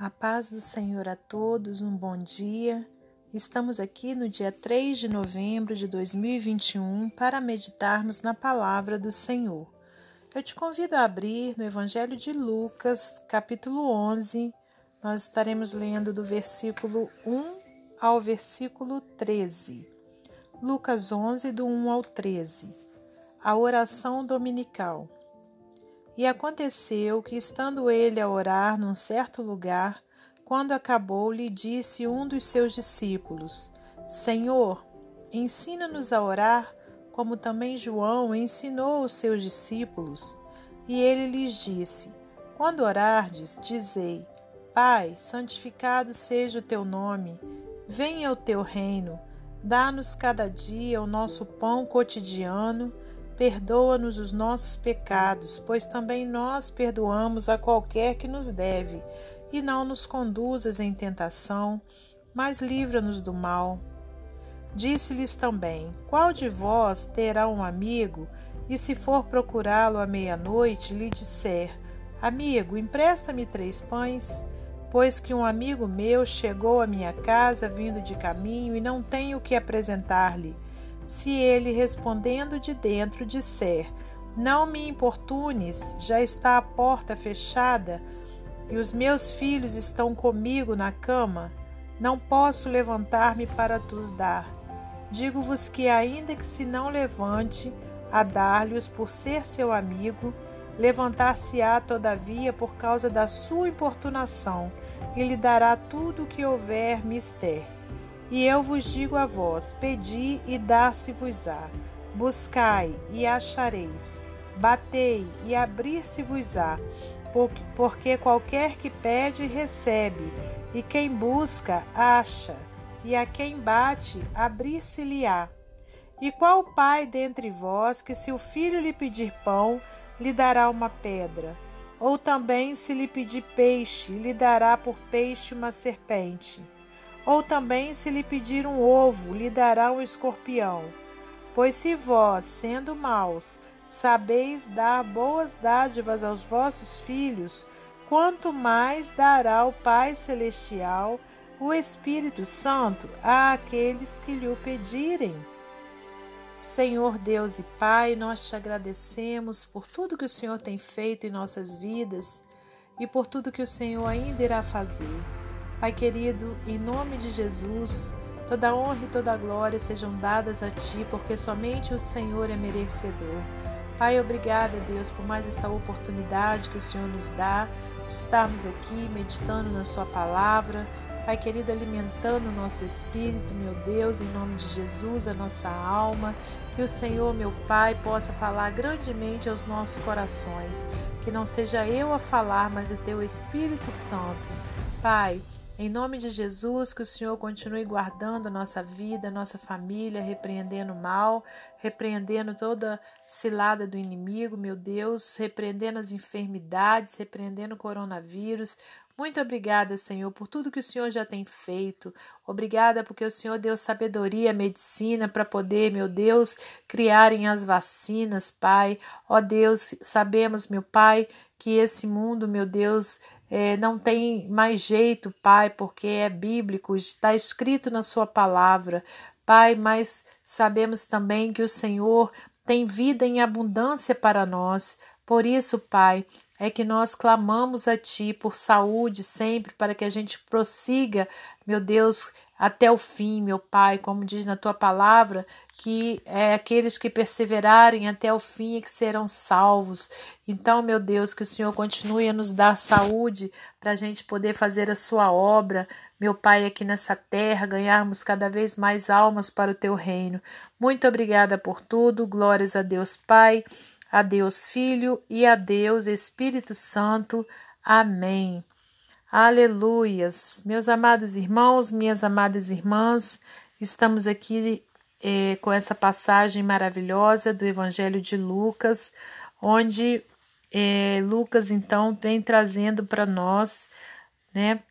A paz do Senhor a todos, um bom dia. Estamos aqui no dia 3 de novembro de 2021 para meditarmos na palavra do Senhor. Eu te convido a abrir no Evangelho de Lucas, capítulo 11. Nós estaremos lendo do versículo 1 ao versículo 13. Lucas 11, do 1 ao 13. A oração dominical. E aconteceu que, estando ele a orar num certo lugar, quando acabou, lhe disse um dos seus discípulos: Senhor, ensina-nos a orar, como também João ensinou os seus discípulos. E ele lhes disse: Quando orardes, dizei: Pai, santificado seja o teu nome, venha o teu reino, dá-nos cada dia o nosso pão cotidiano Perdoa-nos os nossos pecados, pois também nós perdoamos a qualquer que nos deve, e não nos conduzas em tentação, mas livra-nos do mal. Disse-lhes também: Qual de vós terá um amigo, e se for procurá-lo à meia-noite, lhe disser: Amigo, empresta-me três pães? Pois que um amigo meu chegou à minha casa vindo de caminho e não tenho o que apresentar-lhe se ele respondendo de dentro disser: Não me importunes, já está a porta fechada e os meus filhos estão comigo na cama, não posso levantar-me para tus dar. Digo-vos que, ainda que se não levante a dar-lhes por ser seu amigo, levantar-se-á todavia por causa da sua importunação, e lhe dará tudo o que houver mister. E eu vos digo a vós: pedi e dar-se-vos-á, buscai e achareis, batei e abrir-se-vos-á, porque qualquer que pede, recebe, e quem busca, acha, e a quem bate, abrir-se-lhe-á. E qual pai dentre vós que, se o filho lhe pedir pão, lhe dará uma pedra? Ou também, se lhe pedir peixe, lhe dará por peixe uma serpente? Ou também, se lhe pedir um ovo, lhe dará um escorpião. Pois se vós, sendo maus, sabeis dar boas dádivas aos vossos filhos, quanto mais dará o Pai Celestial o Espírito Santo àqueles que lhe o pedirem. Senhor Deus e Pai, nós te agradecemos por tudo que o Senhor tem feito em nossas vidas e por tudo que o Senhor ainda irá fazer. Pai querido, em nome de Jesus, toda honra e toda glória sejam dadas a Ti, porque somente o Senhor é merecedor. Pai, obrigada, Deus, por mais essa oportunidade que o Senhor nos dá de estarmos aqui meditando na Sua palavra. Pai querido, alimentando o nosso espírito, meu Deus, em nome de Jesus, a nossa alma. Que o Senhor, meu Pai, possa falar grandemente aos nossos corações. Que não seja eu a falar, mas o Teu Espírito Santo. Pai, em nome de Jesus, que o Senhor continue guardando a nossa vida, a nossa família, repreendendo o mal, repreendendo toda cilada do inimigo, meu Deus, repreendendo as enfermidades, repreendendo o coronavírus. Muito obrigada, Senhor, por tudo que o Senhor já tem feito. Obrigada porque o Senhor deu sabedoria, medicina para poder, meu Deus, criarem as vacinas, Pai. Ó Deus, sabemos, meu Pai, que esse mundo, meu Deus, é, não tem mais jeito, Pai, porque é bíblico, está escrito na Sua palavra, Pai, mas sabemos também que o Senhor tem vida em abundância para nós. Por isso, Pai, é que nós clamamos a Ti por saúde sempre, para que a gente prossiga, meu Deus, até o fim, meu Pai, como diz na Tua palavra, que é aqueles que perseverarem até o fim é que serão salvos. Então, meu Deus, que o Senhor continue a nos dar saúde para a gente poder fazer a sua obra, meu Pai, aqui nessa terra, ganharmos cada vez mais almas para o teu reino. Muito obrigada por tudo. Glórias a Deus Pai, a Deus Filho e a Deus Espírito Santo. Amém. Aleluias. Meus amados irmãos, minhas amadas irmãs, estamos aqui é, com essa passagem maravilhosa do Evangelho de Lucas, onde é, Lucas então vem trazendo para nós, né,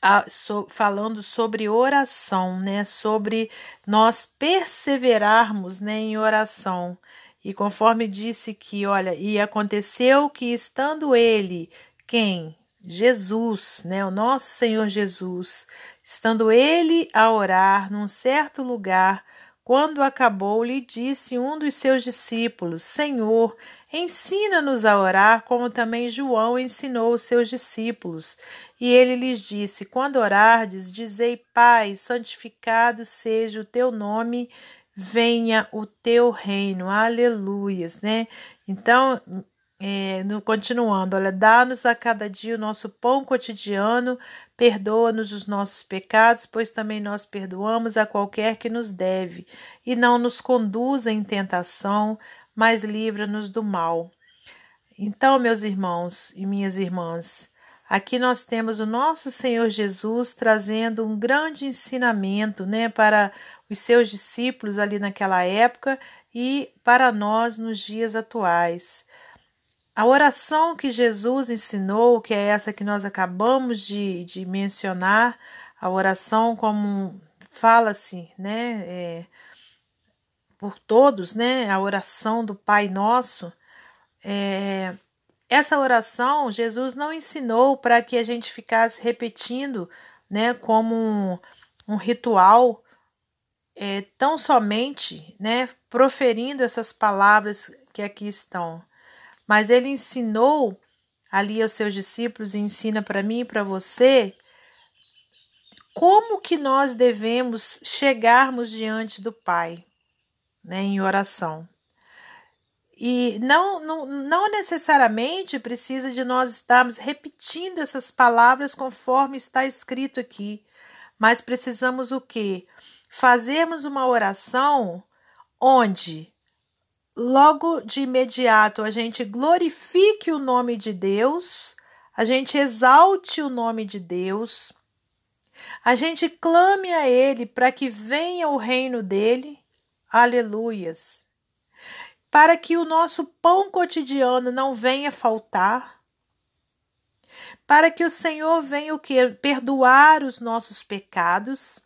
a, so, falando sobre oração, né, sobre nós perseverarmos, né, em oração. E conforme disse que, olha, e aconteceu que estando ele, quem? Jesus, né, o nosso Senhor Jesus, estando ele a orar num certo lugar, quando acabou, lhe disse um dos seus discípulos: Senhor, ensina-nos a orar, como também João ensinou os seus discípulos. E ele lhes disse: Quando orardes, dizei: Pai, santificado seja o teu nome, venha o teu reino. Aleluias, né? Então, é, no, continuando, olha, dá-nos a cada dia o nosso pão cotidiano, perdoa-nos os nossos pecados, pois também nós perdoamos a qualquer que nos deve, e não nos conduza em tentação, mas livra-nos do mal. Então, meus irmãos e minhas irmãs, aqui nós temos o nosso Senhor Jesus trazendo um grande ensinamento, né, para os seus discípulos ali naquela época e para nós nos dias atuais. A oração que Jesus ensinou, que é essa que nós acabamos de, de mencionar, a oração como fala-se, né, é, por todos, né, a oração do Pai Nosso, é, essa oração Jesus não ensinou para que a gente ficasse repetindo, né, como um, um ritual, é, tão somente, né, proferindo essas palavras que aqui estão mas ele ensinou ali aos seus discípulos e ensina para mim e para você como que nós devemos chegarmos diante do Pai, né, em oração. E não, não, não necessariamente precisa de nós estarmos repetindo essas palavras conforme está escrito aqui, mas precisamos o quê? Fazermos uma oração onde logo de imediato a gente glorifique o nome de Deus, a gente exalte o nome de Deus, a gente clame a Ele para que venha o reino dele, aleluias, para que o nosso pão cotidiano não venha faltar, para que o Senhor venha o que? Perdoar os nossos pecados.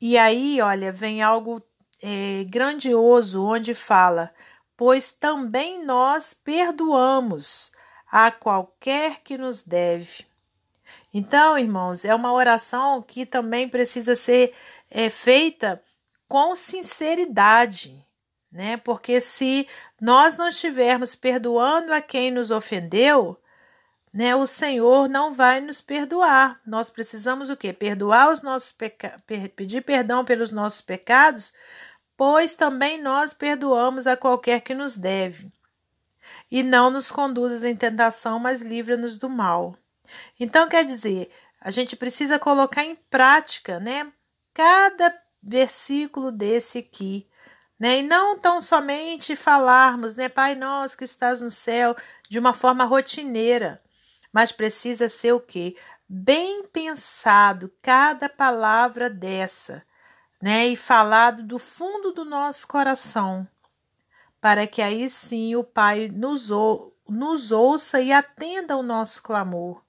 E aí, olha, vem algo é, grandioso onde fala: Pois também nós perdoamos a qualquer que nos deve. Então, irmãos, é uma oração que também precisa ser é, feita com sinceridade, né? Porque se nós não estivermos perdoando a quem nos ofendeu, né, o Senhor não vai nos perdoar. Nós precisamos o quê? Perdoar os nossos pecados, pedir perdão pelos nossos pecados, pois também nós perdoamos a qualquer que nos deve. E não nos conduzas em tentação, mas livra-nos do mal. Então, quer dizer, a gente precisa colocar em prática, né? Cada versículo desse aqui, né? E não tão somente falarmos, né? Pai nosso que estás no céu, de uma forma rotineira, mas precisa ser o quê? Bem pensado cada palavra dessa né, e falado do fundo do nosso coração, para que aí sim o Pai nos, ou, nos ouça e atenda ao nosso clamor,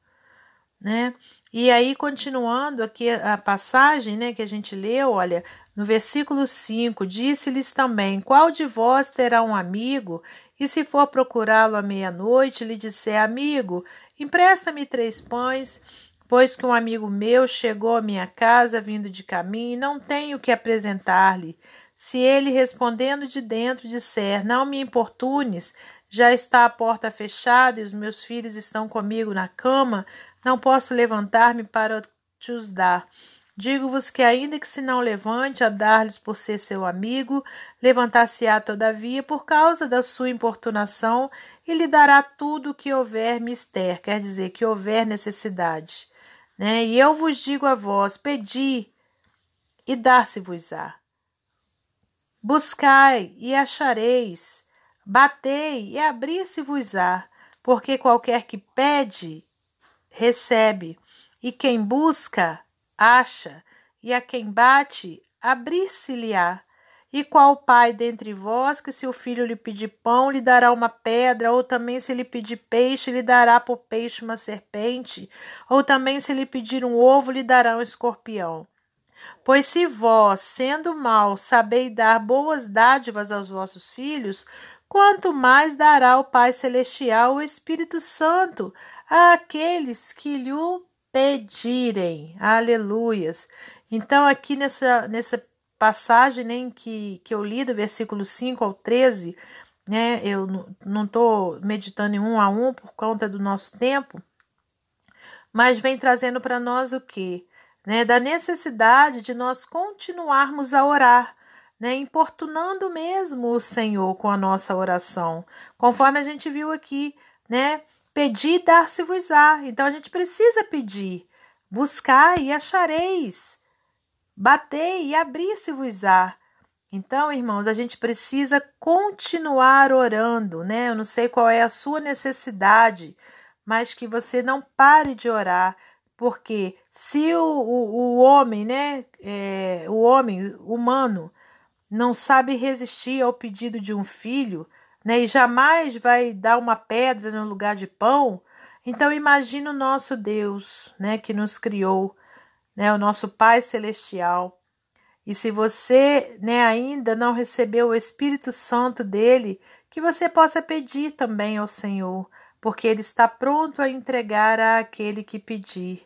né? E aí, continuando aqui a passagem né, que a gente leu, olha, no versículo 5, disse-lhes também: Qual de vós terá um amigo, e se for procurá-lo à meia-noite, lhe disser: Amigo, empresta-me três pães Pois que um amigo meu chegou à minha casa vindo de caminho e não tenho que apresentar-lhe. Se ele, respondendo de dentro, disser: Não me importunes, já está a porta fechada e os meus filhos estão comigo na cama, não posso levantar-me para te os dar. Digo-vos que, ainda que se não levante a dar-lhes por ser seu amigo, levantar-se-á todavia por causa da sua importunação e lhe dará tudo o que houver mister, quer dizer, que houver necessidade. Né? E eu vos digo a vós: pedi e dar-se-vos-á. Buscai e achareis, batei e abrir-se-vos-á, porque qualquer que pede, recebe, e quem busca, acha, e a quem bate, abrir-se-lhe-á. E qual pai dentre vós que, se o filho lhe pedir pão, lhe dará uma pedra, ou também se lhe pedir peixe, lhe dará por peixe uma serpente, ou também se lhe pedir um ovo, lhe dará um escorpião? Pois se vós, sendo mal, sabeis dar boas dádivas aos vossos filhos, quanto mais dará o Pai Celestial o Espírito Santo àqueles que lhe pedirem. Aleluias. Então, aqui nessa, nessa passagem né, que, que eu li, do versículo 5 ao 13, né, eu não estou meditando em um a um por conta do nosso tempo, mas vem trazendo para nós o que? Né, da necessidade de nós continuarmos a orar, né, importunando mesmo o Senhor com a nossa oração, conforme a gente viu aqui, né? Pedir, dar-se-vos-á. Então a gente precisa pedir, buscar e achareis, bater e abrir-se-vos-á. Então, irmãos, a gente precisa continuar orando, né? Eu não sei qual é a sua necessidade, mas que você não pare de orar, porque se o, o, o homem, né, é, o homem humano, não sabe resistir ao pedido de um filho, né, e jamais vai dar uma pedra no lugar de pão, então imagina o nosso Deus, né, que nos criou, né, o nosso Pai celestial. E se você, né, ainda não recebeu o Espírito Santo dele, que você possa pedir também ao Senhor, porque ele está pronto a entregar àquele que pedir,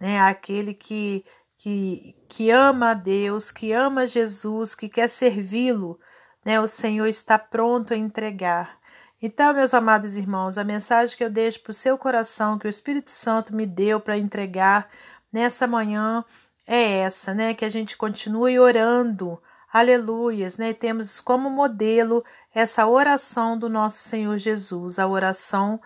né, àquele que que, que ama a Deus, que ama Jesus, que quer servi-lo, né? O Senhor está pronto a entregar. Então, meus amados irmãos, a mensagem que eu deixo para o seu coração, que o Espírito Santo me deu para entregar nessa manhã, é essa, né? Que a gente continue orando, aleluias, né? Temos como modelo essa oração do nosso Senhor Jesus, a oração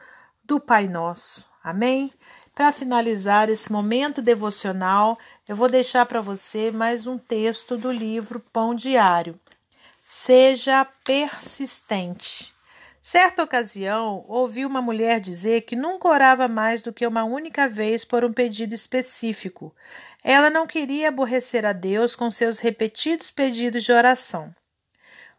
do Pai Nosso. Amém? Para finalizar esse momento devocional, eu vou deixar para você mais um texto do livro Pão Diário. Seja persistente. Certa ocasião, ouvi uma mulher dizer que nunca orava mais do que uma única vez por um pedido específico. Ela não queria aborrecer a Deus com seus repetidos pedidos de oração.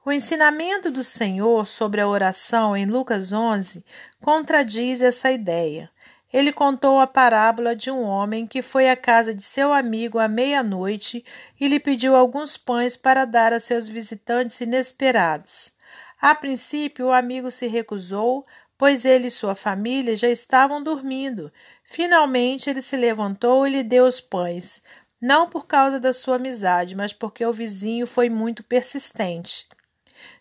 O ensinamento do Senhor sobre a oração em Lucas 11 contradiz essa ideia. Ele contou a parábola de um homem que foi à casa de seu amigo à meia-noite e lhe pediu alguns pães para dar a seus visitantes inesperados. A princípio, o amigo se recusou, pois ele e sua família já estavam dormindo. Finalmente, ele se levantou e lhe deu os pães, não por causa da sua amizade, mas porque o vizinho foi muito persistente.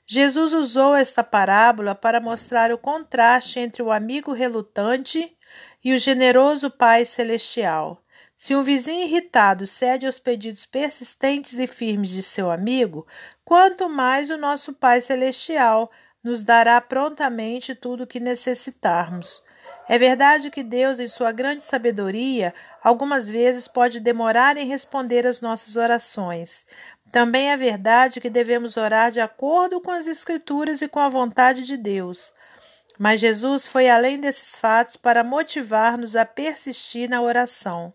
Jesus usou esta parábola para mostrar o contraste entre o amigo relutante e o generoso Pai Celestial. Se um vizinho irritado cede aos pedidos persistentes e firmes de seu amigo, quanto mais o nosso Pai Celestial nos dará prontamente tudo o que necessitarmos. É verdade que Deus, em sua grande sabedoria, algumas vezes pode demorar em responder às nossas orações. Também é verdade que devemos orar de acordo com as Escrituras e com a vontade de Deus. Mas Jesus foi além desses fatos para motivar-nos a persistir na oração.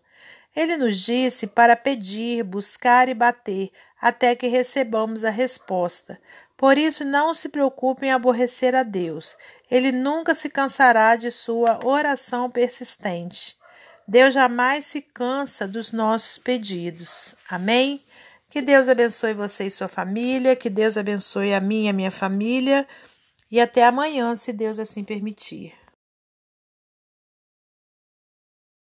Ele nos disse para pedir, buscar e bater, até que recebamos a resposta. Por isso, não se preocupe em aborrecer a Deus. Ele nunca se cansará de sua oração persistente. Deus jamais se cansa dos nossos pedidos. Amém? Que Deus abençoe você e sua família, que Deus abençoe a mim e a minha família. E até amanhã, se Deus assim permitir.